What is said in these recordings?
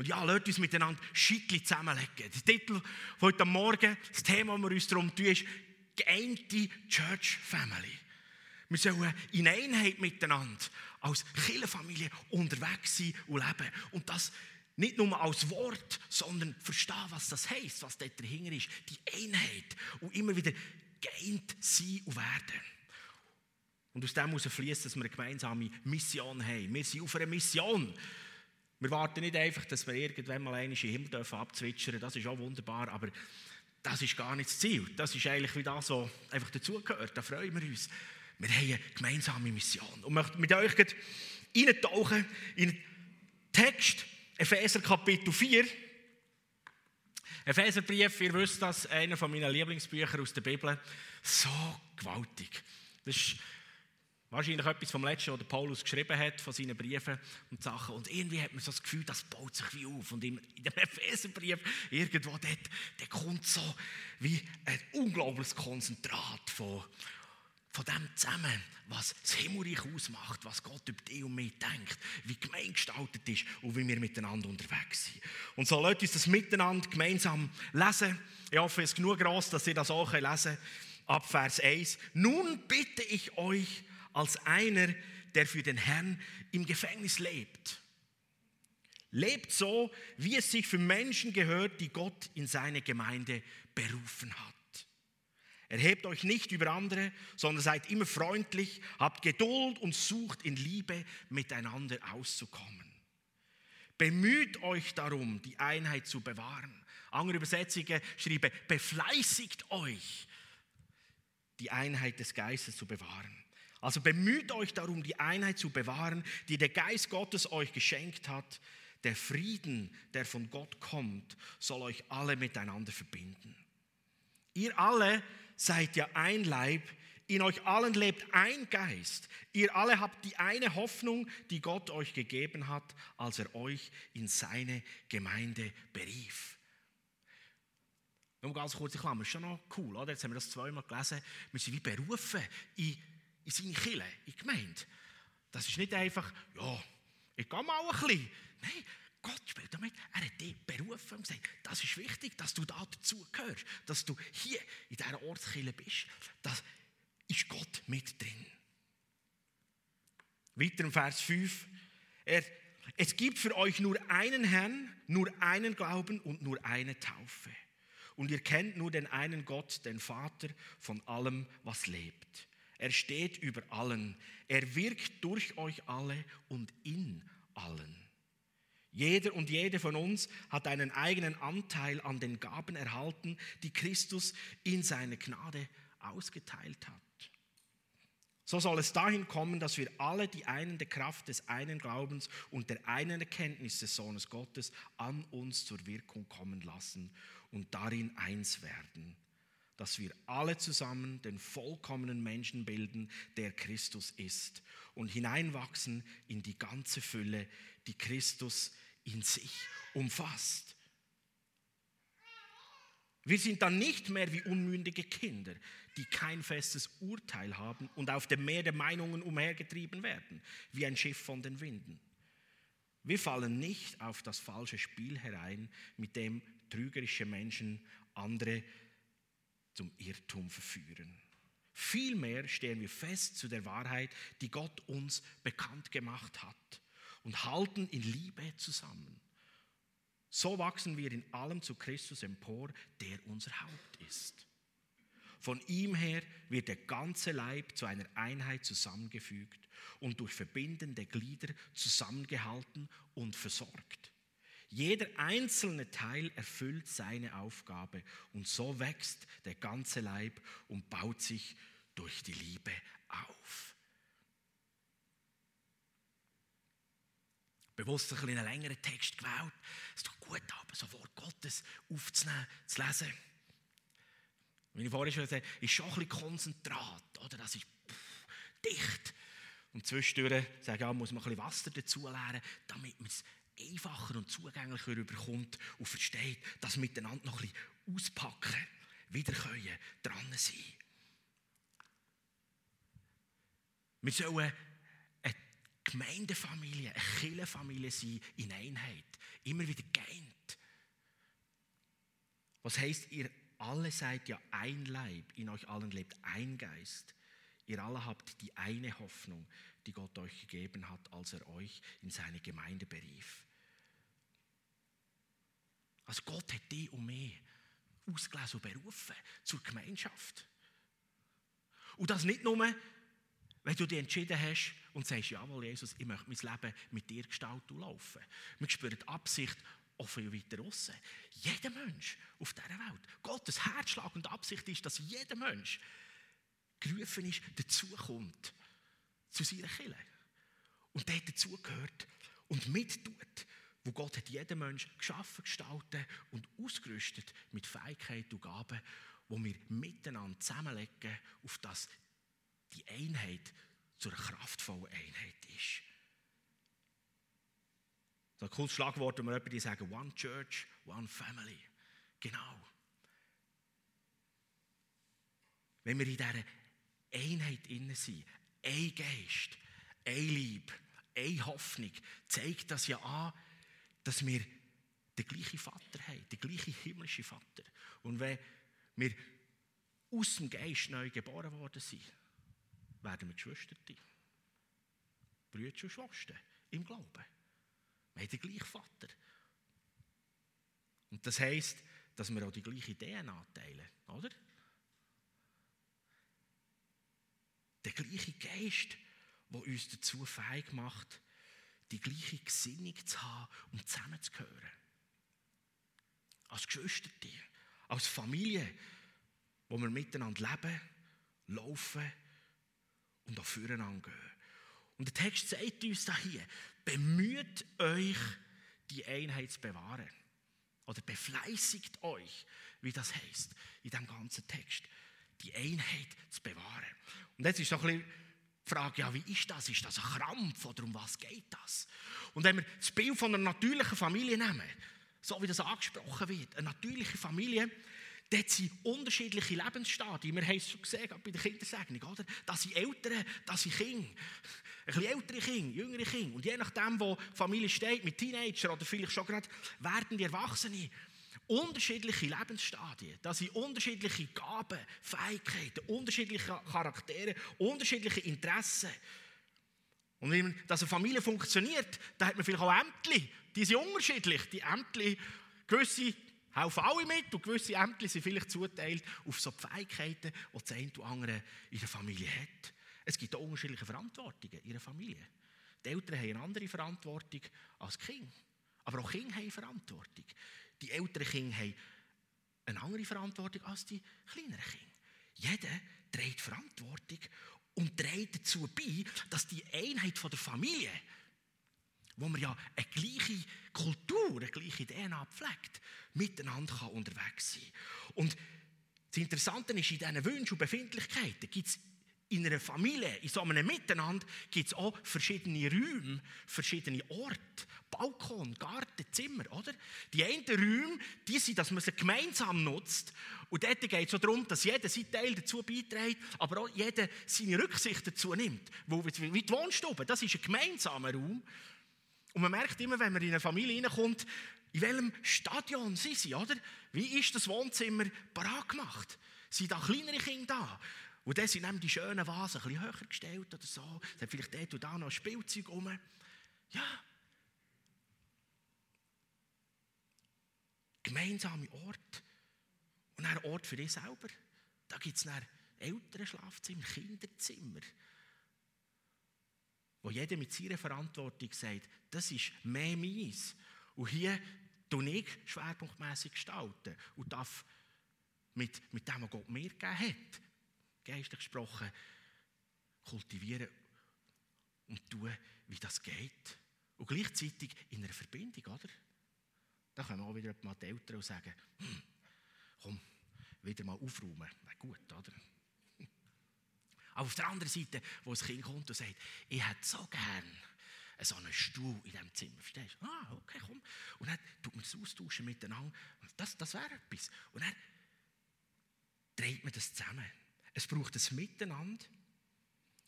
Und ja, lasst uns miteinander Schickli zusammenlegen. Der Titel von heute Morgen, das Thema, das wir uns darum tun, ist geeinte Church Family. Wir sollen in Einheit miteinander als Kirchenfamilie unterwegs sein und leben. Und das nicht nur als Wort, sondern verstehen, was das heisst, was dort dahinter ist. Die Einheit. Und immer wieder geeint sein und werden. Und aus dem heraus fließt, dass wir eine gemeinsame Mission haben. Wir sind auf einer Mission. Wir warten nicht einfach, dass wir irgendwann mal einen Himmel dürfen abzwitschern. Das ist auch wunderbar, aber das ist gar nicht das Ziel. Das ist eigentlich wie das, was einfach dazugehört. Da freuen wir uns. Wir haben eine gemeinsame Mission. Und möchte mit euch eintauchen in den Text, Epheser Kapitel 4. Epheserbrief, ihr wisst das, einer meiner Lieblingsbücher aus der Bibel. So gewaltig. Das ist wahrscheinlich etwas vom Letzten, was Paulus geschrieben hat, von seinen Briefen und Sachen. Und irgendwie hat man so das Gefühl, das baut sich wie auf. Und in dem Epheserbrief, irgendwo dort, der kommt so wie ein unglaubliches Konzentrat von von dem zusammen, was das Himmelreich ausmacht, was Gott über dich und mich denkt, wie gemein gestaltet ist und wie wir miteinander unterwegs sind. Und so lasst uns das miteinander gemeinsam lesen. Ich hoffe, es ist genug groß, dass ihr das auch lesen könnt. Ab Vers 1. Nun bitte ich euch als einer, der für den Herrn im Gefängnis lebt. Lebt so, wie es sich für Menschen gehört, die Gott in seine Gemeinde berufen hat. Erhebt euch nicht über andere, sondern seid immer freundlich, habt Geduld und sucht in Liebe miteinander auszukommen. Bemüht euch darum, die Einheit zu bewahren. Andere Übersetzungen schreiben, befleißigt euch, die Einheit des Geistes zu bewahren. Also bemüht euch darum, die Einheit zu bewahren, die der Geist Gottes euch geschenkt hat. Der Frieden, der von Gott kommt, soll euch alle miteinander verbinden. Ihr alle seid ja ein Leib, in euch allen lebt ein Geist. Ihr alle habt die eine Hoffnung, die Gott euch gegeben hat, als er euch in seine Gemeinde berief. Nur ganz kurz, ich glaube, ist schon noch cool, oder? Jetzt haben wir das zweimal gelesen. Wir sind wie berufen in, in seine Kille, in die Gemeinde. Das ist nicht einfach, ja, ich gehe mal ein bisschen. Nein, Gott spielt damit. Er hat dich berufen und gesagt, das ist wichtig, dass du da dazugehörst, dass du hier in dieser Ortskirche bist. Das ist Gott mit drin. Weiter im Vers 5. Er, es gibt für euch nur einen Herrn, nur einen Glauben und nur eine Taufe. Und ihr kennt nur den einen Gott, den Vater von allem, was lebt. Er steht über allen. Er wirkt durch euch alle und in allen. Jeder und jede von uns hat einen eigenen Anteil an den Gaben erhalten, die Christus in seiner Gnade ausgeteilt hat. So soll es dahin kommen, dass wir alle die einende Kraft des einen Glaubens und der einen Erkenntnis des Sohnes Gottes an uns zur Wirkung kommen lassen und darin eins werden, dass wir alle zusammen den vollkommenen Menschen bilden, der Christus ist, und hineinwachsen in die ganze Fülle, die Christus in sich umfasst. Wir sind dann nicht mehr wie unmündige Kinder, die kein festes Urteil haben und auf dem Meer der Meinungen umhergetrieben werden, wie ein Schiff von den Winden. Wir fallen nicht auf das falsche Spiel herein, mit dem trügerische Menschen andere zum Irrtum verführen. Vielmehr stehen wir fest zu der Wahrheit, die Gott uns bekannt gemacht hat und halten in Liebe zusammen. So wachsen wir in allem zu Christus empor, der unser Haupt ist. Von ihm her wird der ganze Leib zu einer Einheit zusammengefügt und durch verbindende Glieder zusammengehalten und versorgt. Jeder einzelne Teil erfüllt seine Aufgabe und so wächst der ganze Leib und baut sich durch die Liebe auf. bewusst ein einen längeren Text gewählt. Es tut gut, aber so Wort Gottes aufzunehmen, zu lesen. Wie ich vorhin schon gesagt habe, ist schon ein bisschen Konzentrat, oder? Das ist pff, dicht. Und zwischendurch sage ich, ja, muss man ein bisschen Wasser dazu lernen, damit man es einfacher und zugänglicher überkommt und versteht, dass miteinander noch ein bisschen auspacken, wieder können, dran sein. Wir sollen Gemeindefamilie, eine Kirchenfamilie sein in Einheit. Immer wieder geeint. Was heißt, ihr alle seid ja ein Leib, in euch allen lebt ein Geist. Ihr alle habt die eine Hoffnung, die Gott euch gegeben hat, als er euch in seine Gemeinde berief. Also Gott hat dich und mich ausgelesen und berufen zur Gemeinschaft. Und das nicht nur, wenn du dich entschieden hast und sagst, jawohl, Jesus, ich möchte mein Leben mit dir gestalten und laufen. Wir spüren die Absicht auch viel weiter raus. Jeder Mensch auf dieser Welt. Gottes Herzschlag und Absicht ist, dass jeder Mensch gerufen ist, dazukommt zu seiner Kirche. Und der dazugehört und mittut, wo Gott hat jeden Mensch geschaffen, gestaltet und ausgerüstet mit Fähigkeiten und Gaben, wo wir miteinander zusammenlegen, auf das die Einheit zu einer kraftvollen Einheit ist. So ein cooles Schlagwort, wenn wir jemanden sagen, One Church, One Family. Genau. Wenn wir in dieser Einheit innen sind, ein Geist, ein Lieb, eine Hoffnung, zeigt das ja an, dass wir den gleichen Vater haben, den gleichen himmlischen Vater. Und wenn wir aus dem Geist neu geboren worden sind, werden wir Geschwister. Brüder und Schwestern im Glauben. Wir haben den gleichen Vater. Und das heisst, dass wir auch die gleiche DNA teilen, oder? Der gleiche Geist, der uns dazu fähig macht, die gleiche Gesinnung zu haben und zusammenzugehören. Als Geschwister, als Familie, wo wir miteinander leben, laufen und auch füreinander gehen. Und der Text sagt uns da hier, bemüht euch, die Einheit zu bewahren. Oder befleißigt euch, wie das heißt in dem ganzen Text. Die Einheit zu bewahren. Und jetzt ist noch ein bisschen Frage, ja, wie ist das? Ist das ein Krampf oder um was geht das? Und wenn wir das Bild von einer natürlichen Familie nehmen, so wie das angesprochen wird, eine natürliche Familie, Dort sind unterschiedliche Lebensstadien. Wir haben es schon gesehen, bei der Kindersegnung, oder? Das sind Eltern, das sind Kinder. Ein bisschen ältere Kinder, jüngere Kinder. Und je nachdem, wo die Familie steht, mit Teenager oder vielleicht schon gerade werden die Erwachsene, unterschiedliche Lebensstadien. Das sind unterschiedliche Gaben, Fähigkeiten, unterschiedliche Charaktere, unterschiedliche Interessen. Und wenn das eine Familie funktioniert, dann hat man vielleicht auch Ämter. Die sind unterschiedlich. Die Ämter, gewisse helfen alle mit und gewisse Ämter sind vielleicht zuteilt auf so Fähigkeiten, die das eine oder andere in der Familie hat. Es gibt auch unterschiedliche Verantwortungen in der Familie. Die Eltern haben eine andere Verantwortung als die Kinder. Aber auch Kinder haben Verantwortung. Die älteren Kinder haben eine andere Verantwortung als die kleineren Kinder. Jeder trägt Verantwortung und trägt dazu bei, dass die Einheit der Familie wo man ja eine gleiche Kultur, eine gleiche DNA pflegt, miteinander kann unterwegs sein Und das Interessante ist, in diesen Wünschen und Befindlichkeiten gibt es in einer Familie, in so einem Miteinander, gibt es auch verschiedene Räume, verschiedene Orte, Balkon, Garten, Zimmer, oder? Die einen Räume, die sind, dass man sie gemeinsam nutzt. Und dort geht es darum, dass jeder seinen Teil dazu beiträgt, aber auch jeder seine Rücksicht dazu nimmt. wie die Wohnstube, das ist ein gemeinsamer Raum. Und man merkt immer, wenn man in eine Familie reinkommt, in welchem Stadion sind sie, oder? Wie ist das Wohnzimmer parat gemacht? Sind da kleinere Kinder da? Und dann sind die schönen Vasen ein bisschen höher gestellt oder so. Es hat vielleicht dort und da noch Spielzeug rum. Ja. Gemeinsame Ort. Und ein Ort für dich selber. Da gibt es ein Elternschlafzimmer, Kinderzimmer wo jeder mit seiner Verantwortung sagt, das ist mehr meins. Und hier tue ich schwerpunktmässig gestalten und darf mit, mit dem, was Gott mir gegeben hat, geistlich gesprochen, kultivieren und tun, wie das geht. Und gleichzeitig in einer Verbindung, oder? Da können wir auch wieder mal die Eltern sagen, hm, komm, wieder mal aufräumen. Na gut, oder? Aber auf der anderen Seite, wo das Kind kommt und sagt, ich hätte so gern so einen Stuhl in diesem Zimmer. Verstehst du? Ah, okay, komm. Und dann tut man das austauschen miteinander. Das, das wäre etwas. Und dann dreht man das zusammen. Es braucht ein Miteinander,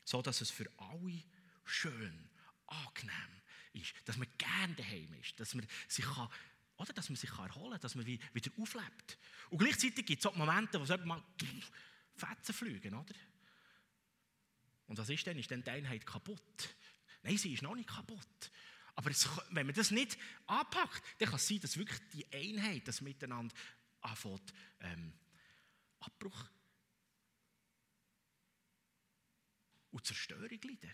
so dass es für alle schön, angenehm ist, dass man gerne daheim ist, dass man sich kann, oder dass man sich erholen kann, dass man wieder auflebt. Und gleichzeitig gibt es auch Momente, wo es mal Fetzen fliegen, oder? Und was ist denn? Ist dann die Einheit kaputt? Nein, sie ist noch nicht kaputt. Aber es, wenn man das nicht anpackt, dann kann es sein, dass wirklich die Einheit, das Miteinander anfängt, ähm, Abbruch und Zerstörung leiden.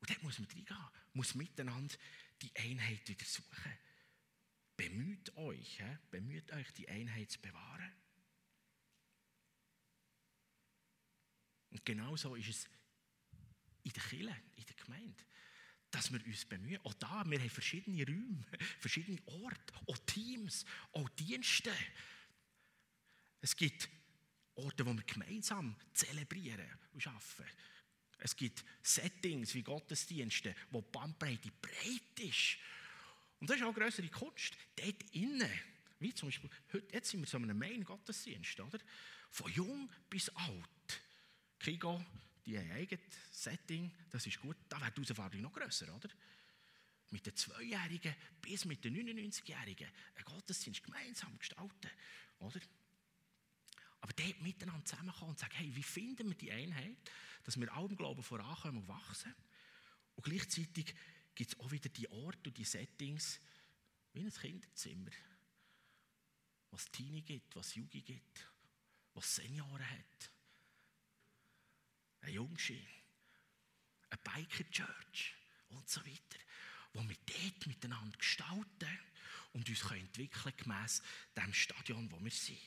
Und dort muss man reingehen, muss miteinander die Einheit wieder suchen. Bemüht euch, he? bemüht euch, die Einheit zu bewahren. Und genau so ist es in der Kirche, in der Gemeinde, dass wir uns bemühen. Auch da, wir haben verschiedene Räume, verschiedene Orte, auch Teams, auch Dienste. Es gibt Orte, wo wir gemeinsam zelebrieren und arbeiten. Es gibt Settings wie Gottesdienste, wo die Bandbreite breit ist. Und das ist auch eine größere Kunst. Dort innen, wie zum Beispiel, heute, jetzt sind wir so einem Main-Gottesdienst, oder? Von jung bis alt. Kigo, die haben ein eigenes Setting, das ist gut. Da wird die Herausforderung noch grösser, oder? Mit den Zweijährigen bis mit den 99-Jährigen einen Gottesdienst gemeinsam gestalten, oder? Aber dort miteinander zusammenkommen und sagen, hey, wie finden wir die Einheit, dass wir im Glauben vorankommen und wachsen. Und gleichzeitig gibt es auch wieder die Orte und die Settings, wie ein Kinderzimmer, was Teenie gibt, was Jugend gibt, was Senioren hat. Ein Jungschi, eine Biker Church und so weiter, wo wir dort miteinander gestalten und uns entwickeln gemäss dem Stadion, wo wir sind.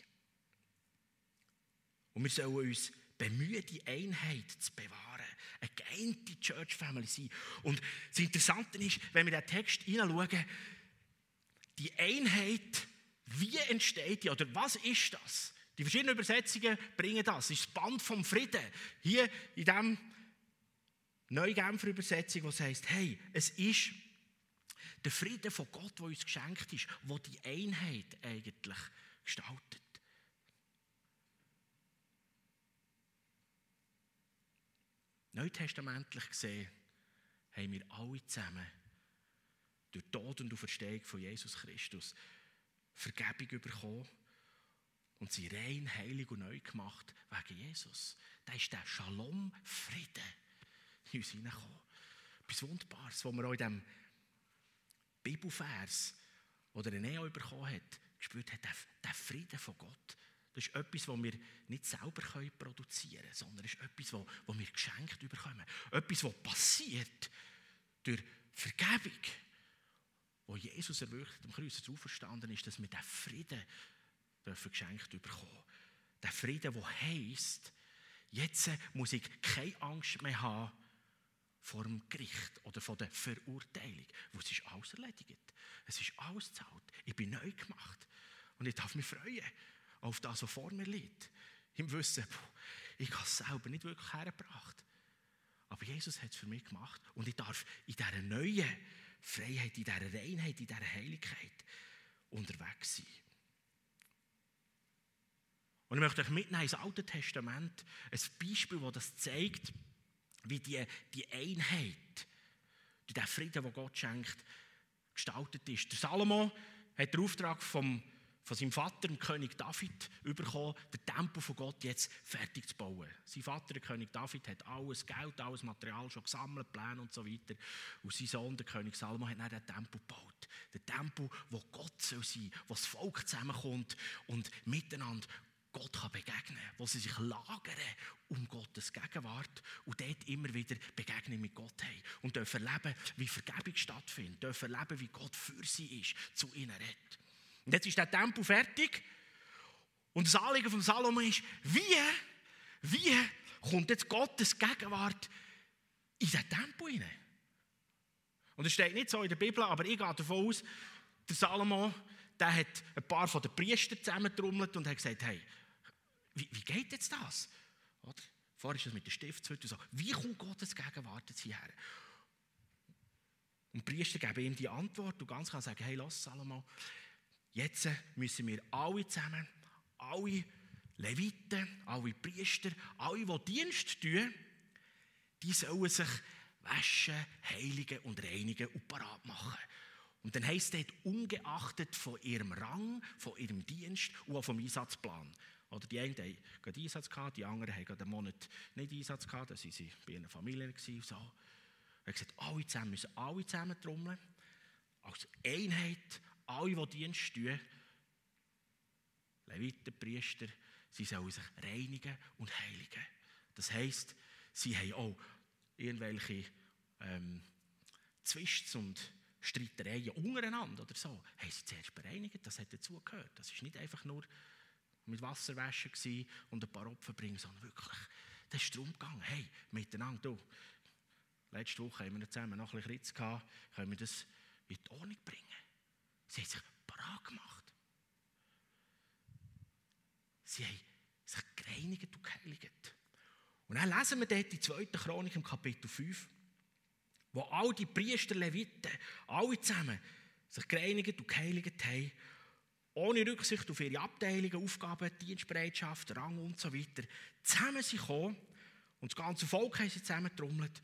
Und wir sollen uns bemühen, die Einheit zu bewahren. Eine geeinte Church Family sein. Und das Interessante ist, wenn wir den Text hineinschauen, die Einheit, wie entsteht die, oder was ist das? Die verschiedenen Übersetzungen bringen das. Das ist das Band vom Frieden. Hier in diesem Neugenfer Übersetzung, was heißt, hey, es ist der Frieden von Gott, der uns geschenkt ist, wo die Einheit eigentlich gestaltet. Neutestamentlich gesehen haben wir alle zusammen durch Tod und Auferstehung von Jesus Christus Vergebung bekommen und sie rein, heilig und neu gemacht wegen Jesus. Da ist der Shalom-Frieden in uns hineingekommen. Etwas Wunderbares, was man auch in diesem Bibelvers, oder René bekommen hat, gespürt hat, der Frieden von Gott das ist etwas, was wir nicht selber produzieren können, sondern es ist etwas, was wir geschenkt bekommen. Etwas, was passiert durch Vergebung, wo Jesus erwirkt am Kreuz auferstanden ist, dass wir diesen Frieden dürfen geschenkt bekommen. Der Frieden, der heisst, jetzt muss ich keine Angst mehr haben vor dem Gericht oder vor der Verurteilung, wo es ist alles erledigt. Es ist alles zahlt. Ich bin neu gemacht und ich darf mich freuen auf das, was vor mir liegt. Im Wissen, ich habe es selber nicht wirklich hergebracht. Aber Jesus hat es für mich gemacht. Und ich darf in dieser neuen Freiheit, in dieser Reinheit, in dieser Heiligkeit unterwegs sein. Und ich möchte euch mitnehmen ins Alte Testament, ein Beispiel, das das zeigt, wie die, die Einheit, der Frieden, den Gott schenkt, gestaltet ist. Der Salomo hat den Auftrag vom von seinem Vater, dem König David, bekommen, den Tempel von Gott jetzt fertig zu bauen. Sein Vater, der König David, hat alles Geld, alles Material schon gesammelt, Pläne und so weiter. Und sein Sohn, der König Salomo, hat dann den Tempel gebaut. Den Tempel, wo Gott soll sein, wo das Volk zusammenkommt und miteinander Gott kann begegnen wo sie sich lagern um Gottes Gegenwart und dort immer wieder Begegnung mit Gott haben und dürfen erleben, wie Vergebung stattfindet, dürfen erleben, wie Gott für sie ist, zu ihnen redet. Und jetzt ist der Tempel fertig. Und das Anliegen von Salomo ist, wie, wie kommt jetzt Gottes Gegenwart in diesen Tempel hinein? Und es steht nicht so in der Bibel, aber ich gehe davon aus, der Salomo, der hat ein paar von den Priestern zusammentrommelt und hat gesagt, hey, wie, wie geht jetzt das? Oder? Vorher ist das mit der Stiftshütte so. Wie kommt Gottes Gegenwart jetzt hierher? Und die Priester geben ihm die Antwort und ganz klar sagen, hey, lass Salomo, Jetzt müssen wir alle zusammen, alle Leviten, alle Priester, alle, die Dienst tun, die sollen sich waschen, heiligen und reinigen und parat machen. Und dann heisst es ungeachtet von ihrem Rang, von ihrem Dienst und auch vom Einsatzplan. Oder die einen haben gerade Einsatz die anderen gerade einen Monat nicht Einsatz gehabt, da waren sie bei ihren Familien. Gewesen, so. Er hat gesagt, alle zusammen müssen alle zusammen trommeln, als Einheit, alle, die Dienst tun, Leviten, Priester, sie sollen sich reinigen und heiligen. Das heisst, sie haben auch irgendwelche ähm, Zwists und Streitereien untereinander oder so, haben sie zuerst bereinigt, das hat dazugehört. Das ist nicht einfach nur mit Wasser waschen und ein paar Opfer bringen, sondern wirklich, das ist darum gegangen, hey, miteinander, du, letzte Woche haben wir zusammen noch ein bisschen Ritz gehabt, können wir das in die Ordnung bringen. Sie haben sich parat gemacht. Sie haben sich gereinigt und geheiligt. Und dann lesen wir dort die zweite Chronik im Kapitel 5, wo all die Priester, Leviten, alle zusammen sich gereinigt und geheiligt haben, ohne Rücksicht auf ihre Abteilungen, Aufgaben, Dienstbereitschaft, Rang und so weiter, zusammen sind gekommen und das ganze Volk haben sie zusammengetrommelt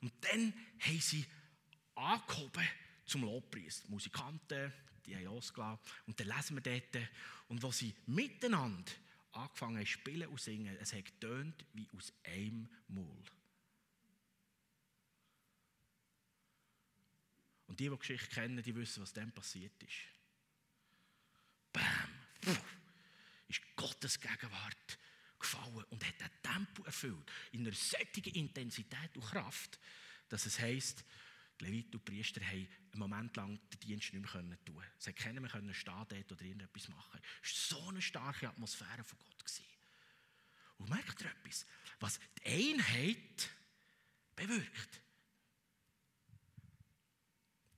und dann haben sie angehoben zum Lobpreis. Musikanten, die haben losgelassen und dann lesen wir dort, und wo sie miteinander angefangen haben spielen und singen, es hat getönt wie aus einem Maul. Und die, die die Geschichte kennen, die wissen, was dann passiert ist. Bam! Puh, ist Gottes Gegenwart gefallen und hat ein Tempo erfüllt. In einer solchen Intensität und Kraft, dass es heisst, die und Priester haben einen Moment lang den Dienst nicht mehr tun. Sie konnten nicht mehr stehen dort oder irgendetwas machen. Es war so eine starke Atmosphäre von Gott. Und merkt ihr etwas? Was die Einheit bewirkt.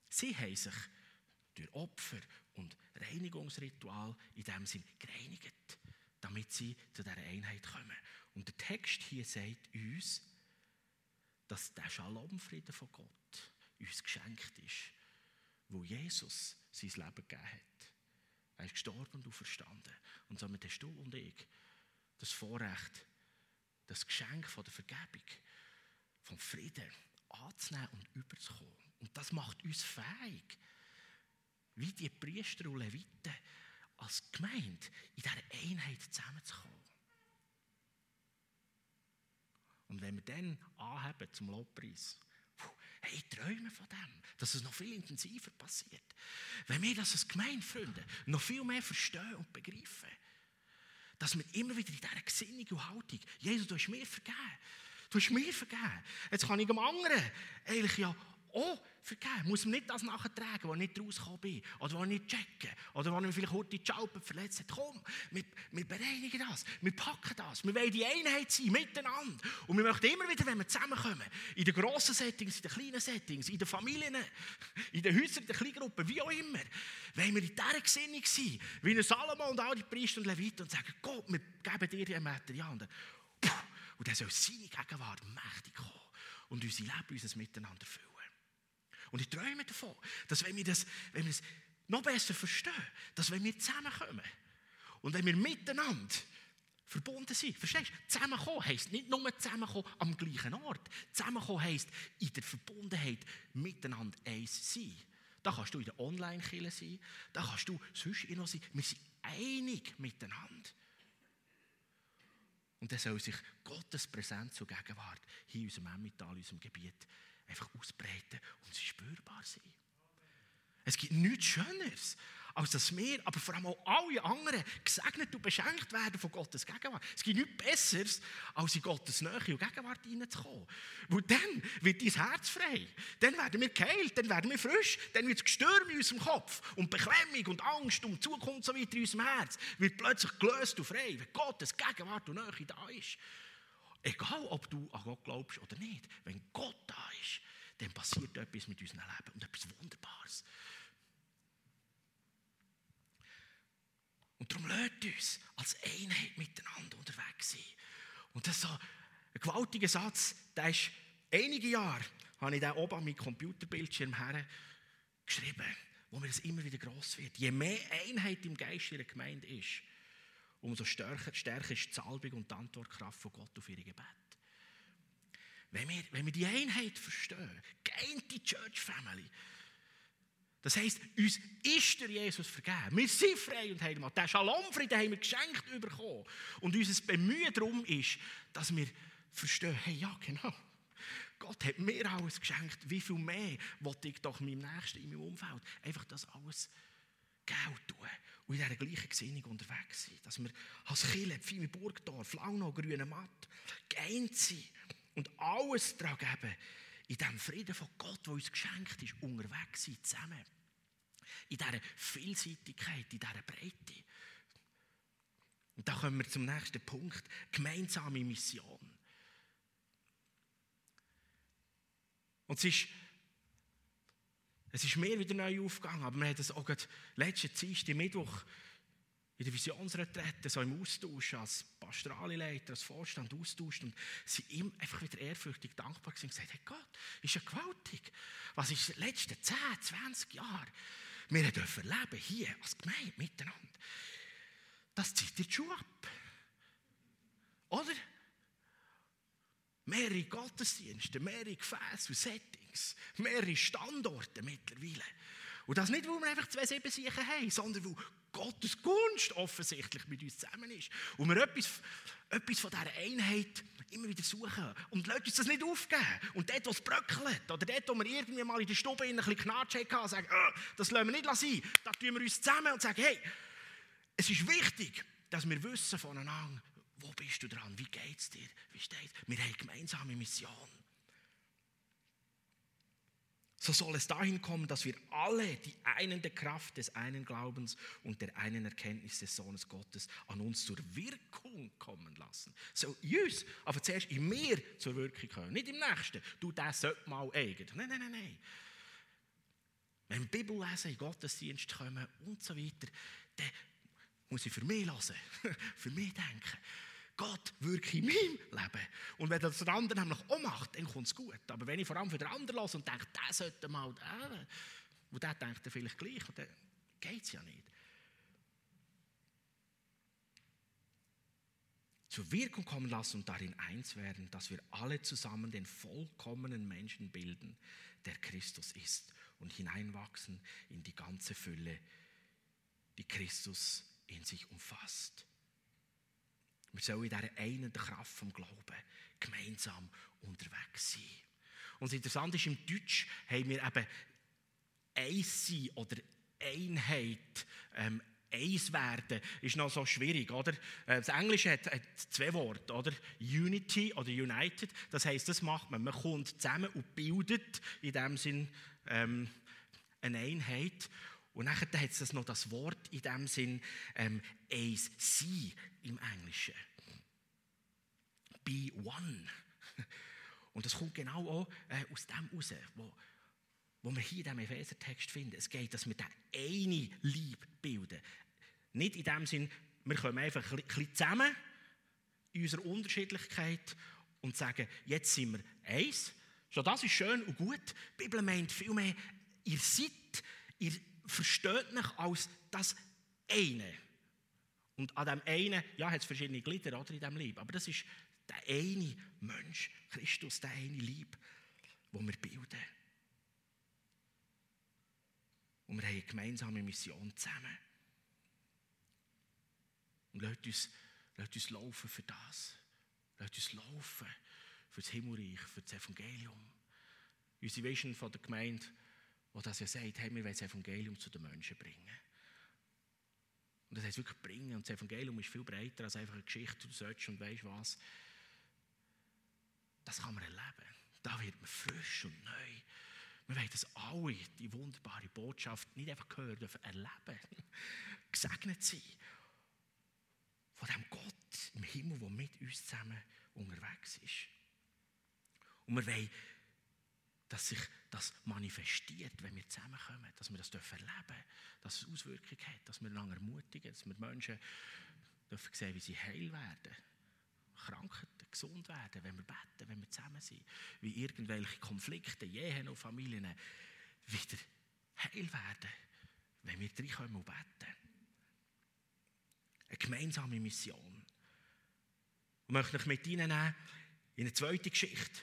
Sie haben sich durch Opfer und Reinigungsritual in dem Sinn gereinigt, damit sie zu dieser Einheit kommen. Und der Text hier sagt uns, dass der Shalomfrieden von Gott uns geschenkt ist, wo Jesus sein Leben gegeben hat. Er ist gestorben und verstanden. Und somit hast du und ich das Vorrecht, das Geschenk von der Vergebung, vom Frieden anzunehmen und überzukommen. Und das macht uns fähig, wie die Priester und Leviten als Gemeinde in dieser Einheit zusammenzukommen. Und wenn wir dann anheben zum Lobpreis, hey, träumen von dem, dass es noch viel intensiver passiert. Wenn wir das als Gemeindefreunde noch viel mehr verstehen und begreifen, dass wir immer wieder in dieser Gesinnung und Haltung, Jesus, du hast mir vergeben, du hast mir vergeben, jetzt kann ich dem anderen eigentlich ja auch vergeben. Muss man nicht das nachtragen, wo ich nicht rausgekommen bin. Oder wo ich nicht checken. Oder wo ich vielleicht heute die Schaupe verletzt hat. Komm, wir, wir bereinigen das. Wir packen das. Wir wollen die Einheit sein, miteinander. Und wir möchten immer wieder, wenn wir zusammenkommen, in den grossen Settings, in den kleinen Settings, in den Familien, in den Häusern, in den Kleingruppen, wie auch immer, wollen wir in dieser Gesinnung sein, wie ein Salomo und all die Priester und Leviten und sagen, Gott, wir geben dir die Material. Und dann soll seine Gegenwart mächtig kommen und unser Leben, unser Miteinander füllen. Und ich träume davon, dass wenn wir das, wenn wir das noch besser verstehen, dass wenn wir zusammenkommen und wenn wir miteinander verbunden sind, verstehst du? Zusammenkommen heisst nicht nur zusammenkommen am gleichen Ort. Zusammenkommen heisst in der Verbundenheit miteinander eins sein. Da kannst du in der Online-Kille sein, da kannst du sonst noch sein. Wir sind einig miteinander. Und dann soll sich Gottes Präsenz und Gegenwart hier in unserem Emmental, in unserem Gebiet, einfach ausbreiten und sie spürbar sein. Es gibt nichts Schöneres, als dass wir, aber vor allem auch alle anderen, gesegnet und beschenkt werden von Gottes Gegenwart. Es gibt nichts Besseres, als in Gottes Nähe und Gegenwart hineinzukommen. Weil dann wird dein Herz frei. Dann werden wir geheilt, dann werden wir frisch, dann wird das Gestürm in unserem Kopf und Beklemmung und Angst um die Zukunft so weiter in unserem Herz wird plötzlich gelöst und frei, weil Gottes Gegenwart und Nähe da ist. Egal, ob du an Gott glaubst oder nicht, wenn Gott da ist, dann passiert etwas mit unserem Leben und etwas Wunderbares. Und darum lädt uns als Einheit miteinander unterwegs sein. Und das ist so ein gewaltiger Satz, der ist einige Jahre, habe ich den oben an meinem Computerbildschirm geschrieben, wo mir das immer wieder gross wird. Je mehr Einheit im Geist ihrer Gemeinde ist, umso stärker, stärker ist die Salbung und die Antwortkraft von Gott auf ihre Gebete. wenn wir, wenn wir die Einheit verstehen, die Church Family, das heisst, uns ist der Jesus vergeben. Wir sind frei und heil. Den Shalomfrieden haben wir geschenkt bekommen. Und unser Bemühen darum ist, dass wir verstehen, hey, ja, genau. Gott hat mir alles geschenkt. Wie viel mehr wollte ich doch meinem Nächsten, in meinem Umfeld, einfach das alles Geld tun und in dieser gleichen Gesinnung unterwegs sein. Dass wir als Kille, Pfimi Burgdorf, Langnau, Grüne Matt, geeint sind und alles daran geben, in dem Frieden von Gott, der uns geschenkt ist, unterwegs sein, zusammen. In dieser Vielseitigkeit, in dieser Breite. Und da kommen wir zum nächsten Punkt. Gemeinsame Mission. Und es ist, es ist mir wieder neu aufgegangen, aber wir haben das auch letzten Dienstag, Mittwoch, in der Visionsretrette, so im Austausch, als Pastoraleleiter, als Vorstand austauscht und sie ihm einfach wieder ehrfürchtig dankbar gewesen und gesagt, hey Gott, ist ja gewaltig. Was ist in den letzten 10, 20 Jahren wir dürfen leben, hier als Gemeinde miteinander. Das zieht die Schuhe ab. Oder? Mehrere Gottesdienste, mehrere Gefäße und Settings, mehrere Standorte mittlerweile. Und das nicht, weil wir einfach zwei Siebensicher haben, sondern weil Gottes Gunst offensichtlich mit uns zusammen ist. Und wir etwas, etwas von dieser Einheit immer wieder suchen. Und lasst uns das nicht aufgeben. Und dort, wo es bröckelt, oder dort, wo wir irgendwie mal in der Stube ein bisschen Knatsch hatten, sagen, oh, das lassen wir nicht sein. Da tun wir uns zusammen und sagen, hey, es ist wichtig, dass wir wissen voneinander, wo bist du dran, wie geht es dir, wie steht Wir haben gemeinsame Mission. So soll es dahin kommen, dass wir alle die einende Kraft des einen Glaubens und der einen Erkenntnis des Sohnes Gottes an uns zur Wirkung kommen lassen. So uns, aber zuerst in mir zur Wirkung kommen, nicht im Nächsten. Du, das sollte mal eigen. Nein, nein, nein, nein. Wenn wir Bibel lesen, in Gottesdienst kommen und so weiter, dann muss ich für mich lesen, für mich denken. Gott wirkt in meinem Leben. Und wenn das der andere nämlich auch macht, dann kommt es gut. Aber wenn ich vor allem für den anderen lasse und denke, der sollte mal, äh, und der denkt dann vielleicht gleich, dann geht es ja nicht. Zur Wirkung kommen lassen und darin eins werden, dass wir alle zusammen den vollkommenen Menschen bilden, der Christus ist, und hineinwachsen in die ganze Fülle, die Christus in sich umfasst. Wir sollen in dieser einen Kraft vom Glauben gemeinsam unterwegs sein. Und das Interessante ist, im Deutsch haben wir eben eins oder Einheit, ähm, eins werden, ist noch so schwierig, oder? Äh, das Englische hat, hat, zwei Worte, oder? Unity oder United. Das heißt, das macht man. Man kommt zusammen und bildet in dem Sinn ähm, eine Einheit. Und dann hat es noch das Wort in dem Sinn ähm, eins sein im Englischen. Be one. Und das kommt genau auch äh, aus dem raus, wo, wo wir hier in diesem Epheser-Text finden. Es geht, dass wir den eine Lieb bilden. Nicht in dem Sinn, wir kommen einfach ein bisschen zusammen in unserer Unterschiedlichkeit und sagen, jetzt sind wir eins. Schon das ist schön und gut. Die Bibel meint vielmehr, ihr seid, ihr versteht mich als das eine. Und an dem einen, ja, hat es verschiedene Glieder oder, in diesem Lieb, aber das ist der eine Mensch, Christus, der eine Lieb, wo wir bilden. Und wir haben eine gemeinsame Mission zusammen. Und lasst uns, lasst uns laufen für das. Lasst uns laufen für das Himmelreich, für das Evangelium. Unsere Vision von der Gemeinde wo das ja sagt, hey, wir wollen das Evangelium zu den Menschen bringen. Und das heißt wirklich bringen. Und das Evangelium ist viel breiter als einfach eine Geschichte, du sollst und weißt was. Das kann man erleben. Da wird man frisch und neu. Wir wollen das alle, die wunderbare Botschaft, nicht einfach hören, dürfen erleben. Gesegnet sein. Von dem Gott im Himmel, der mit uns zusammen unterwegs ist. Und wir wollen dass sich das manifestiert, wenn wir zusammenkommen, dass wir das erleben dürfen, dass es Auswirkungen hat, dass wir einander ermutigen, dass wir Menschen dürfen sehen, wie sie heil werden, Krankheiten gesund werden, wenn wir beten, wenn wir zusammen sind, wie irgendwelche Konflikte, Jehen und Familien wieder heil werden, wenn wir reinkommen und beten. Eine gemeinsame Mission. Und möchte ich mit Ihnen in eine zweite Geschichte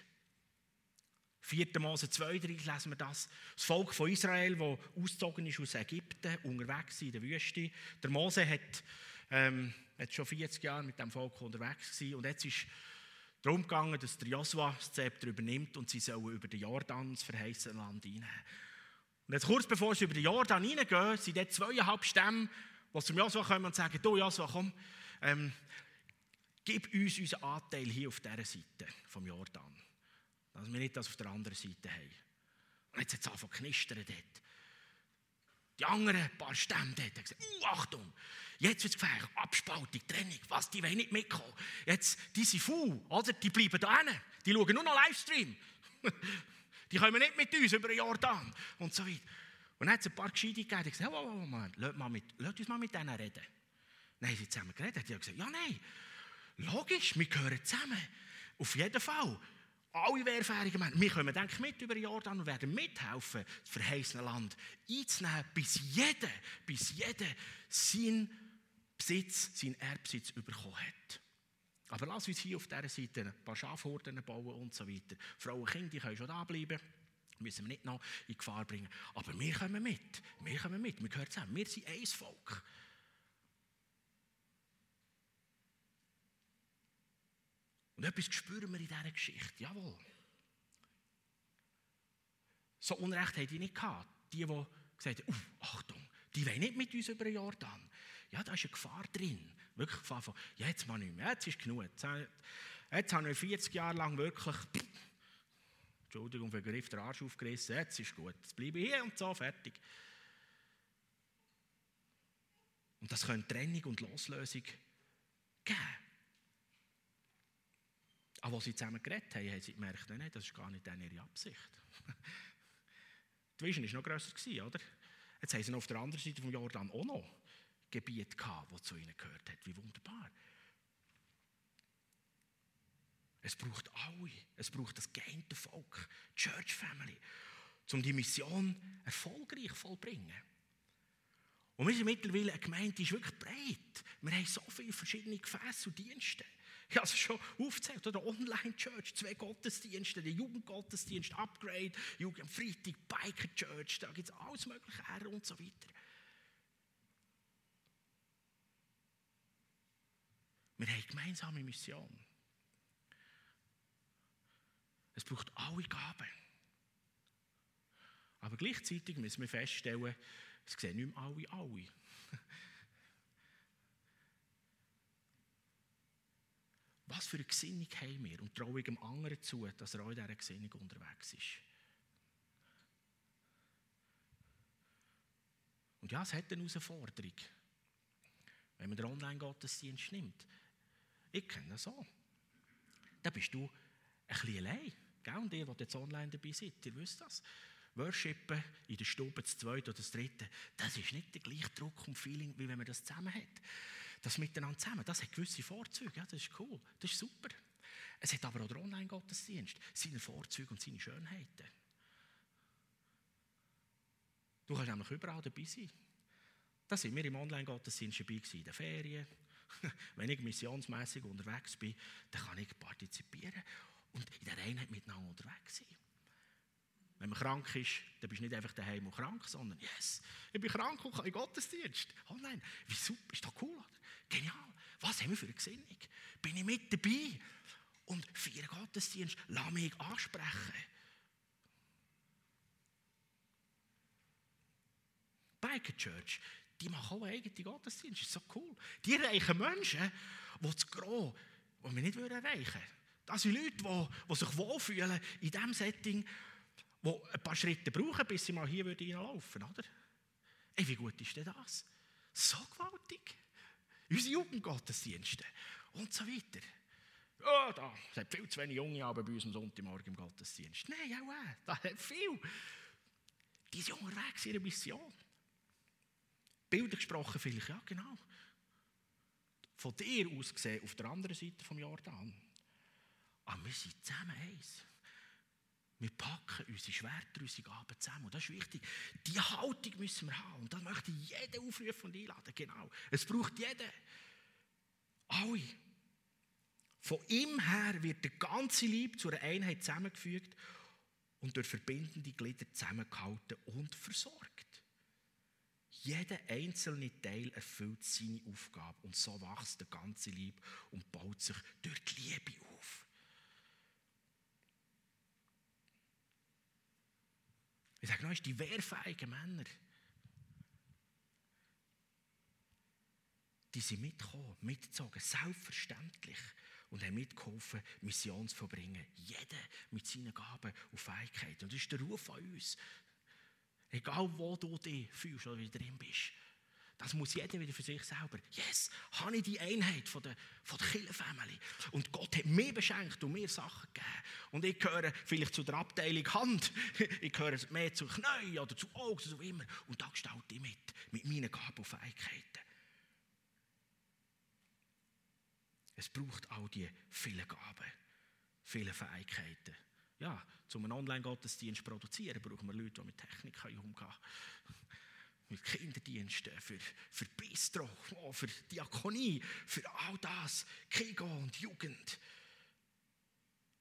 4. Mose 2, 3 lesen wir das. Das Volk von Israel, das ausgezogen ist aus Ägypten, unterwegs in der Wüste. Der Mose hat, ähm, hat schon 40 Jahre mit dem Volk unterwegs gewesen. Und jetzt ist darum gegangen, dass der Josua das Zepter übernimmt und sie sollen über den Jordan ins verheißene Land hineinnehmen. Und jetzt kurz bevor sie über den Jordan hineingehen, sind dort zweieinhalb Stämme, die zum Josua kommen und sagen, du Josua, komm, ähm, gib uns unseren Anteil hier auf dieser Seite vom Jordan. Dass wir nicht das auf der anderen Seite haben. Und jetzt hat es angefangen zu knistern dort. Die anderen paar Stämme dort haben gesagt, uh, Achtung, jetzt wird es gefährlich, Abspaltung, Trennung, was, die wollen nicht mitkommen. Jetzt, die sind faul, oder? Die bleiben da hinten. Die schauen nur noch Livestream. die kommen nicht mit uns über den Jordan und so weiter. Und dann hat es ein paar Gescheite gegeben, die gesagt, oh, oh, oh, lass, mal mit, lass uns mal mit denen reden. Dann haben sie zusammen geredet. Die haben gesagt, ja, nein, logisch, wir gehören zusammen. Auf jeden Fall alle wehrfähigen Männer, wir kommen denke mit über Jordan und werden mithelfen, das verheißene Land einzunehmen, bis jeder, bis jeder seinen Besitz, seinen Erbsitz bekommen hat. Aber lass uns hier auf dieser Seite ein paar Schafhorden bauen und so weiter. Frauen und Kinder können schon da bleiben. Müssen wir nicht noch in Gefahr bringen. Aber wir kommen mit. Wir kommen mit. Wir gehören zusammen. Wir sind ein Volk. Und etwas spüren wir in dieser Geschichte. Jawohl. So Unrecht haben die nicht gehabt. Die, die gesagt haben, Achtung, die wollen nicht mit uns über den Jordan. Ja, da ist eine Gefahr drin. Wirklich Gefahr von, ja, jetzt mal nicht mehr, jetzt ist genug. Jetzt, jetzt habe ich 40 Jahre lang wirklich, Entschuldigung für den Griff, den Arsch aufgerissen, jetzt ist gut, jetzt bleibe ich hier und so, fertig. Und das könnte Trennung und Loslösung geben. Aber als sie zusammen geredet haben, haben sie gemerkt, nein, das ist gar nicht ihre Absicht. Die Vision war noch grösser, oder? Jetzt haben sie auf der anderen Seite vom Jordan auch noch Gebiet gehabt, das zu ihnen gehört hat. Wie wunderbar. Es braucht alle. Es braucht das geeinte Volk, die Church Family, um die Mission erfolgreich vollbringen. Und wir sind mittlerweile eine Gemeinde, die ist wirklich breit. Wir haben so viele verschiedene Gefäße und Dienste. Ich habe es schon aufgezählt, oder Online-Church, zwei Gottesdienste, der Jugendgottesdienst, Upgrade, Jugendfreitag, Biker-Church, da gibt es alles mögliche R und so weiter. Wir haben gemeinsame Mission. Es braucht alle Gaben. Aber gleichzeitig müssen wir feststellen, es sehen nicht mehr alle alle. Was für eine Gesinnung haben wir und traue ich dem anderen zu, dass er auch in dieser Gesinnung unterwegs ist. Und ja, es hat eine Herausforderung, wenn man den Online-Gottesdienst nimmt. Ich kenne das so. Da bist du ein bisschen allein. Gell? Und ihr, die jetzt online dabei seid, ihr wisst das. Worshipen in der Stube, das zweite oder das dritte, das ist nicht der gleiche Druck und Feeling, wie wenn man das zusammen hat das miteinander zusammen, das hat gewisse Vorzüge, ja, das ist cool, das ist super. Es hat aber auch der Online-Gottesdienst, seine Vorzüge und seine Schönheiten. Du kannst nämlich überall dabei sein. Da sind wir im Online-Gottesdienst dabei in den Ferien. Wenn ich missionsmässig unterwegs bin, dann kann ich partizipieren und in der Einheit miteinander unterwegs sein. Wenn man krank ist, dann bist du nicht einfach daheim und krank, sondern yes, ich bin krank und kann in Gottesdienst. Online. Wie super, ist doch cool, oder? Genial. Was haben wir für eine Gesinnung? Bin ich mit dabei? Und vier Gottesdienst, lass mich ansprechen. Biker Church, die machen auch eigene Gottesdienste. Das ist so cool. Die erreichen Menschen, die das Gros, die wir nicht erreichen würden. Das sind Leute, die, die sich wohlfühlen in diesem Setting, die ein paar Schritte brauchen, bis sie mal hier reinlaufen würden. Ey, wie gut ist denn das? So gewaltig. Unsere Jugendgottesdienste und so weiter. Oh, da sind viel zu wenig Junge aber bei uns am Sonntagmorgen im Gottesdienst. Nein, auch äh, da hat viel. Die sind unterwegs in ihrer Mission. Bilder gesprochen vielleicht, ja genau. Von dir aus gesehen auf der anderen Seite vom Jordan. Aber wir sind zusammen eins. Wir packen unsere Schwerter, unsere Gaben zusammen. Und das ist wichtig. Die Haltung müssen wir haben. Und das möchte ich jeden aufrufen und einladen. Genau. Es braucht jeden. Alle. Von ihm her wird der ganze Lieb zu einer Einheit zusammengefügt und durch verbindende Glieder zusammengehalten und versorgt. Jeder einzelne Teil erfüllt seine Aufgabe und so wächst der ganze Lieb und baut sich durch die Liebe auf. Ich sage noch, die wehrfähigen Männer, die sind mitgekommen, mitgezogen, selbstverständlich und haben mitgeholfen, Mission zu verbringen. Jeder mit seinen Gaben und Fähigkeiten. Und das ist der Ruf an uns. Egal, wo du dich fühlst oder wie du drin bist. Das muss jeder wieder für sich selber. Yes, habe ich die Einheit von der, von der Kirchenfamilie. Und Gott hat mir beschenkt und mir Sachen gegeben. Und ich gehöre vielleicht zu der Abteilung Hand. Ich gehöre mehr zu Knien oder zu Augen, so immer. Und da gestalte ich mit, mit meinen Gaben und Fähigkeiten. Es braucht all die vielen Gaben, viele Fähigkeiten. Ja, um einen Online-Gottesdienst zu produzieren, brauchen wir Leute, die mit Technik umgehen können. Mit Kinderdiensten, für, für Bistro, oh, für Diakonie, für all das, Kigo und Jugend.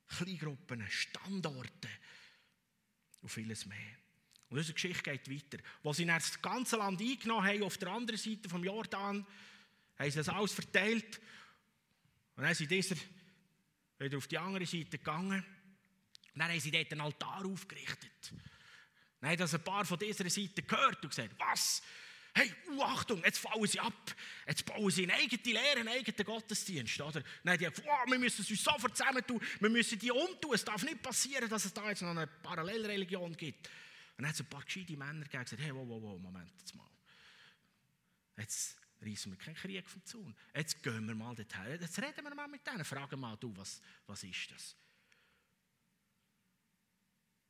Kleingruppen, Standorte und vieles mehr. Und unsere Geschichte geht weiter. Als sie das ganze Land eingenommen haben, auf der anderen Seite vom Jordan, haben sie das alles verteilt und dann sind dieser wieder auf die andere Seite gegangen. Und dann haben sie dort einen Altar aufgerichtet. Dann haben das ein paar von dieser Seite gehört und gesagt, was? Hey, uh, Achtung, jetzt fallen sie ab. Jetzt bauen sie eine eigene Lehre, einen eigenen Gottesdienst. Oder? Haben die gesagt, oh, wir müssen uns sofort zusammentun, wir müssen die umtun. Es darf nicht passieren, dass es da jetzt noch eine Parallelreligion gibt. Und dann hat es ein paar gescheite Männer gegeben, gesagt, hey, wow, wow, wow, Moment, jetzt mal. Jetzt reißen wir keinen Krieg vom Zaun. Jetzt gehen wir mal dorthin. Jetzt reden wir mal mit denen. Fragen mal, du, was, was ist das?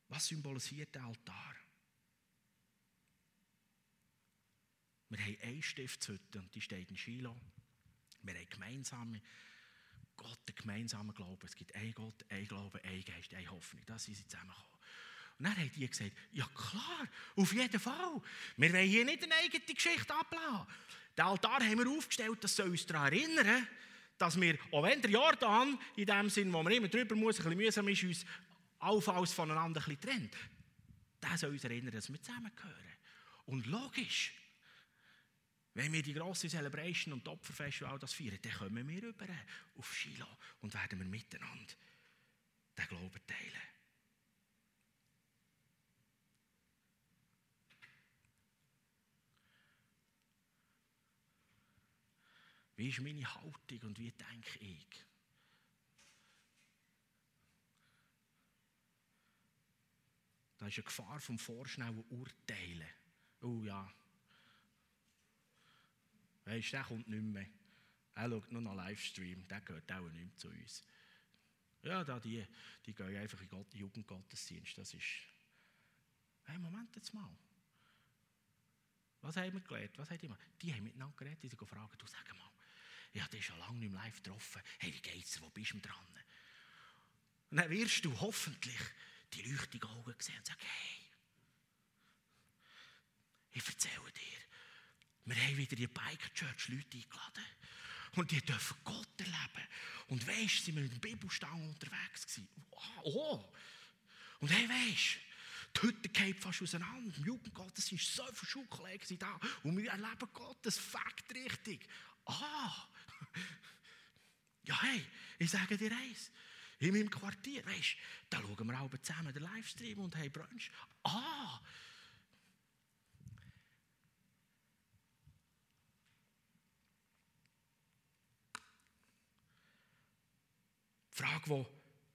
Was symbolisiert der Altar? Wir haben eine Stiftshütte und die steht in Shiloh. Wir haben gemeinsame Gott, den gemeinsamen Glauben. Es gibt einen Gott, einen Glauben, einen Geist, eine Hoffnung. Das sind sie zusammengekommen. Und dann haben die gesagt, ja klar, auf jeden Fall. Wir wollen hier nicht eine eigene Geschichte abladen. Den Altar haben wir aufgestellt, das soll uns daran erinnern, dass wir, auch wenn der Jordan, in dem Sinn, wo man immer drüber muss, ein bisschen mühsam ist, uns allenfalls voneinander ein bisschen trennt, der soll uns erinnern, dass wir zusammengehören. Und logisch, wenn wir die grosse Celebration und Opferfest und all das feiern, dann kommen wir rüber auf Shiloh und werden wir miteinander den Glauben teilen. Wie ist meine Haltung und wie denke ich? Da ist eine Gefahr vom vorschnellen Urteilen. Oh ja. Weißt du, der kommt nicht mehr. Er schaut nur noch Livestream, der gehört auch nicht mehr zu uns. Ja, da die, die gehen einfach in den Jugendgottesdienst. Das ist. Hey, Moment jetzt mal. Was haben wir gelernt? Was haben die, die haben miteinander geredet, die sind gefragt, du sag mal, ich habe dich schon lange nicht live getroffen. Hey, wie geht's dir? Wo bist du dran? Und dann wirst du hoffentlich die leuchtigen Augen sehen und sagen, hey, ich erzähle dir, wir haben wieder die Bike Church Leute eingeladen. Und die dürfen Gott erleben. Und weisst, sind wir mit dem Bibelstang unterwegs gewesen. Oh! Und hey, weisst, die Hütte geht fast auseinander. Im Jugendgottesdienst so viele Schulkollegen da. Und wir erleben Gott, das Fakt richtig. Ah! Ja, hey, ich sage dir eins. In meinem Quartier, weißt da schauen wir alle zusammen den Livestream und haben Brunch. Ah! Frage,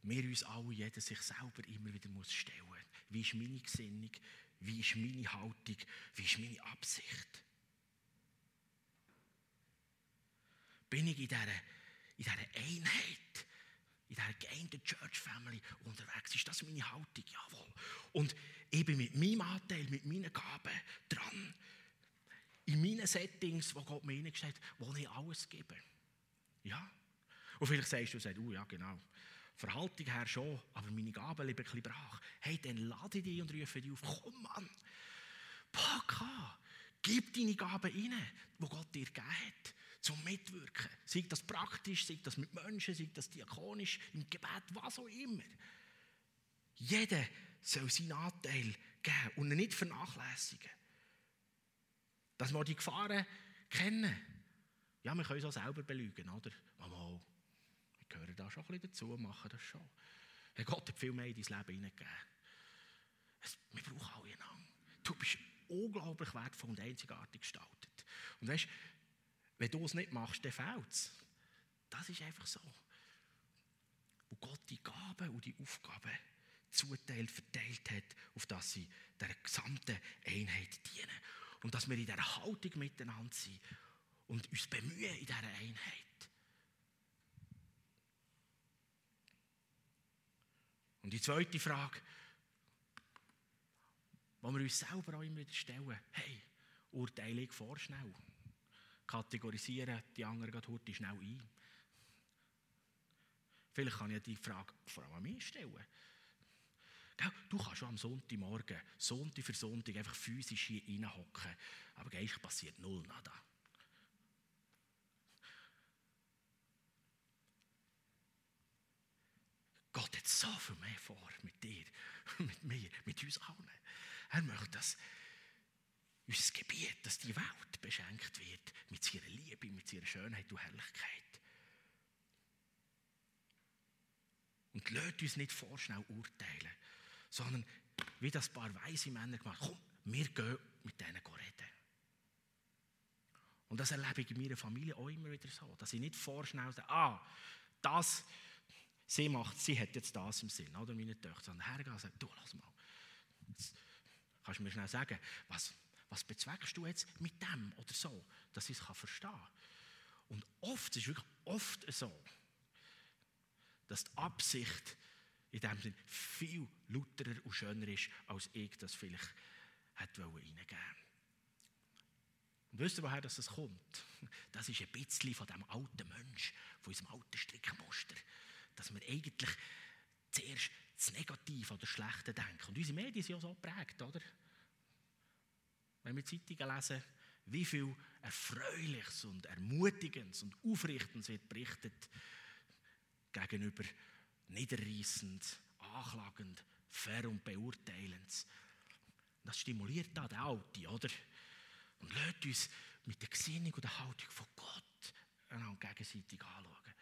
die wir uns alle, jeder sich selber immer wieder muss stellen muss. Wie ist meine Gesinnung? Wie ist meine Haltung? Wie ist meine Absicht? bin ich in dieser, in dieser Einheit, in dieser geeinten Church Family unterwegs. Ist das meine Haltung? Jawohl. Und ich bin mit meinem Anteil, mit meinen Gaben dran. In meinen Settings, wo Gott mir hineingestellt hat, wo ich alles gebe. Ja. Und vielleicht sagst du, sagst, uh, ja, genau. Verhaltung her schon, aber meine Gaben liegen ein bisschen brach. Hey, dann lade ich dich und rufe dich auf. Komm, Mann. Pack an. Gib deine Gaben rein, die Gott dir gegeben hat zum Mitwirken. Sei das praktisch, sei das mit Menschen, sei das diakonisch, im Gebet, was auch immer. Jeder soll seinen Anteil geben und ihn nicht vernachlässigen. Dass wir die Gefahren kennen. Ja, wir können es auch selber belügen, oder? Wir gehören da schon ein bisschen dazu machen das schon. Gott hat viel mehr in dein Leben hineingegeben. Wir brauchen alle einander. Du bist unglaublich wertvoll und einzigartig gestaltet. Und weißt, wenn du es nicht machst, dann fehlt es. Das ist einfach so. Wo Gott die Gaben und die Aufgaben zuteilt, verteilt hat, auf dass sie der gesamten Einheit dienen. Und dass wir in dieser Haltung miteinander sind und uns bemühen in dieser Einheit. Und die zweite Frage, wo wir uns selber auch immer wieder stellen, hey, urteile ich vorschnell, kategorisieren die anderen gerade schnell ein. Vielleicht kann ich die Frage vor allem an mich stellen. Du kannst schon am Sonntagmorgen, Sonntag für Sonntag, einfach physisch hier reinhocken, aber eigentlich passiert null nada. Gott hat so viel mehr vor mit dir, mit mir, mit uns allen. Er möchte, dass unser Gebiet, dass die Welt beschenkt wird mit seiner Liebe, mit seiner Schönheit und Herrlichkeit. Und lasst uns nicht vorschnell urteilen, sondern wie das paar weise Männer gemacht haben, komm, wir gehen mit denen reden. Und das erlebe ich in meiner Familie auch immer wieder so, dass ich nicht vorschnell sage, ah, das, sie macht, sie hat jetzt das im Sinn, oder meine Töchter, sondern hergehen und sagen, du, lass mal, jetzt kannst du mir schnell sagen, was, was bezweckst du jetzt mit dem oder so, dass ich es verstehen. Und oft, es ist wirklich oft so, dass die Absicht in dem Sinn viel lauterer und schöner ist, als ich das vielleicht hätte reingeben wollen. Und wisst ihr, woher das kommt? Das ist ein bisschen von dem alten Mensch, von unserem alten Strickmuster, dass wir eigentlich zuerst das Negative oder das Schlechte denken. Und unsere Medien sind ja so geprägt, oder? Wenn wir Zeitungen lesen, wie viel Erfreuliches und Ermutigendes und Aufrichtendes wird berichtet gegenüber niederreißend, anklagend, fair und beurteilend. Das stimuliert da den Alte, oder? Und lässt uns mit der Gesinnung und der Haltung von Gott gegenseitig anschauen.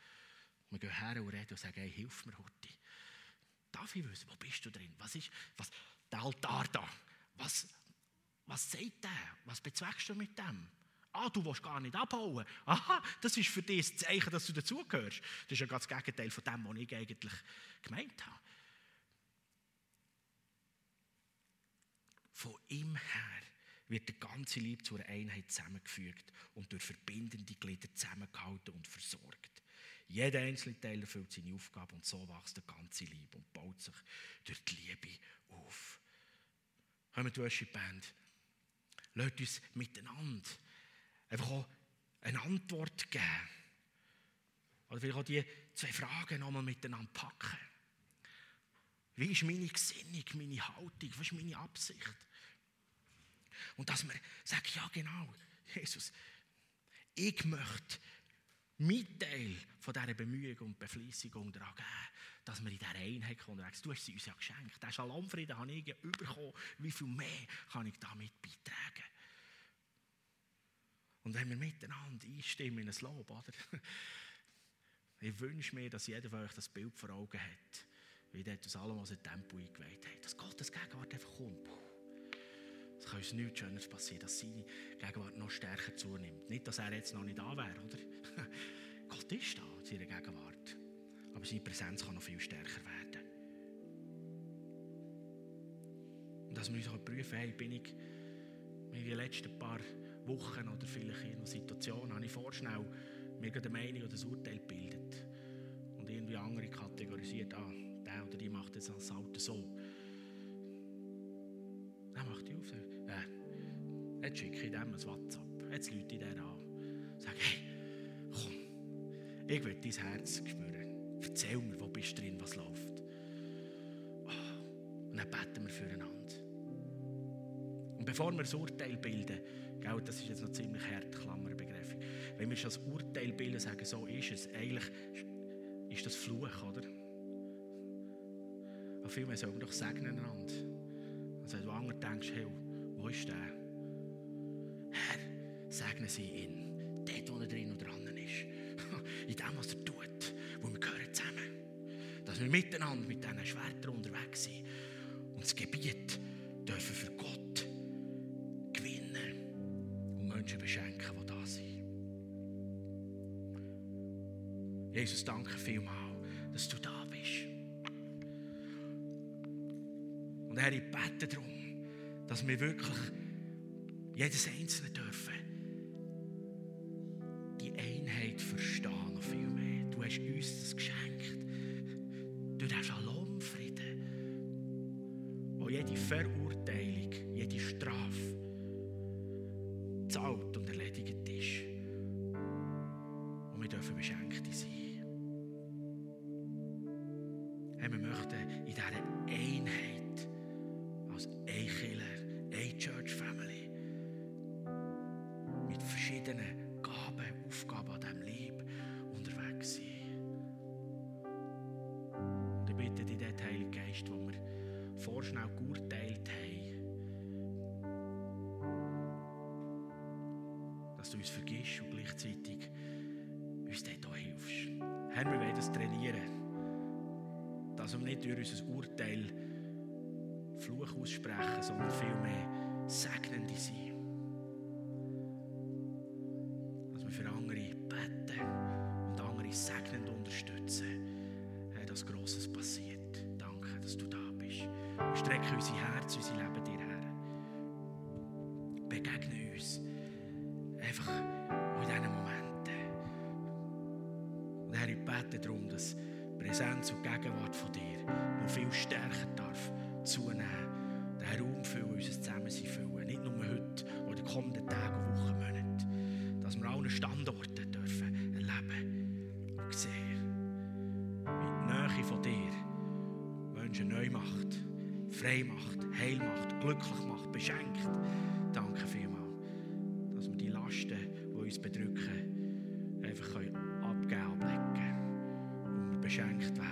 Wir gehen her und reden und sagen, hey, hilf mir heute. Darf ich wissen, wo bist du drin? Was ist, was, der Altar da, was, was sagt der? Was bezweckst du mit dem? Ah, du willst gar nicht abhauen. Aha, das ist für dich das Zeichen, dass du dazugehörst. Das ist ja ganz das Gegenteil von dem, was ich eigentlich gemeint habe. Von ihm her wird der ganze Lieb zu einer Einheit zusammengefügt und durch verbindende Glieder zusammengehalten und versorgt. Jeder einzelne Teil erfüllt seine Aufgabe und so wächst der ganze Lieb und baut sich durch die Liebe auf. Hören wir die Worship-Band. Lasst uns miteinander einfach auch eine Antwort geben. Oder vielleicht auch die zwei Fragen nochmal miteinander packen. Wie ist meine Gesinnung, meine Haltung, was ist meine Absicht? Und dass man sagt, ja genau, Jesus, ich möchte mein Teil von dieser Bemühung und Befleissigung daran geben, dass wir in dieser Einheit kommen. Du hast sie uns ja geschenkt. Den Shalomfrieden habe ich bekommen. Wie viel mehr kann ich damit beitragen? Und wenn wir miteinander einstimmen in ein Lob, oder? Ich wünsche mir, dass jeder von euch das Bild vor Augen hat, wie dort aus allem, was in Tempo eingeweiht hat. Dass Gottes Gegenwart einfach kommt. Es kann uns nichts Schöneres passieren, dass seine Gegenwart noch stärker zunimmt. Nicht, dass er jetzt noch nicht da wäre, oder? Gott ist da, seine Gegenwart. Aber seine Präsenz kann noch viel stärker werden. Und dass wir uns auch prüfen, hey, bin ich in den letzten paar Wochen oder vielleicht in einer Situation habe ich vorschnell mir eine Meinung oder ein Urteil gebildet und irgendwie andere kategorisiert, ah, der oder die macht jetzt das Auto so. Dann macht die auf, jetzt schicke ich dem ein WhatsApp, jetzt lüte ich den an, sage, hey, komm, ich will dein Herz spüren, erzähl mir, wo bist du drin, was läuft. Oh, und dann beten wir füreinander. Und bevor wir ein Urteil bilden, Gell, das ist jetzt noch ziemlich hart, Klammerbegriff. Wenn wir schon das Urteil bilden, sagen, so ist es, eigentlich ist das Fluch, oder? Aber vielmehr sollen wir doch segnen einander. Also wenn du anderen denkst, hey, wo ist der? Herr, segne sie ihn, dort, wo er drin und dran ist. In dem, was er tut, wo wir gehören zusammen. Dass wir miteinander mit diesen Schwertern unterwegs sind und das Gebiet dürfen für Gott gewinnen und Menschen beschenken, die da sind. Jesus, danke vielmals, dass du da bist. Und Herr, ich bete darum, dass wir wirklich jedes Einzelne dürfen Einheit gleichzeitig uns dort auch hilfst. Herr, wir wollen das trainieren, dass wir nicht durch unser Urteil Fluch aussprechen, sondern vielmehr Segnende sein. Frei macht, heil macht, glücklich macht, beschenkt. Danke vielmals, dass wir die Lasten, die uns bedrücken, einfach abgeben, ablecken und beschenkt werden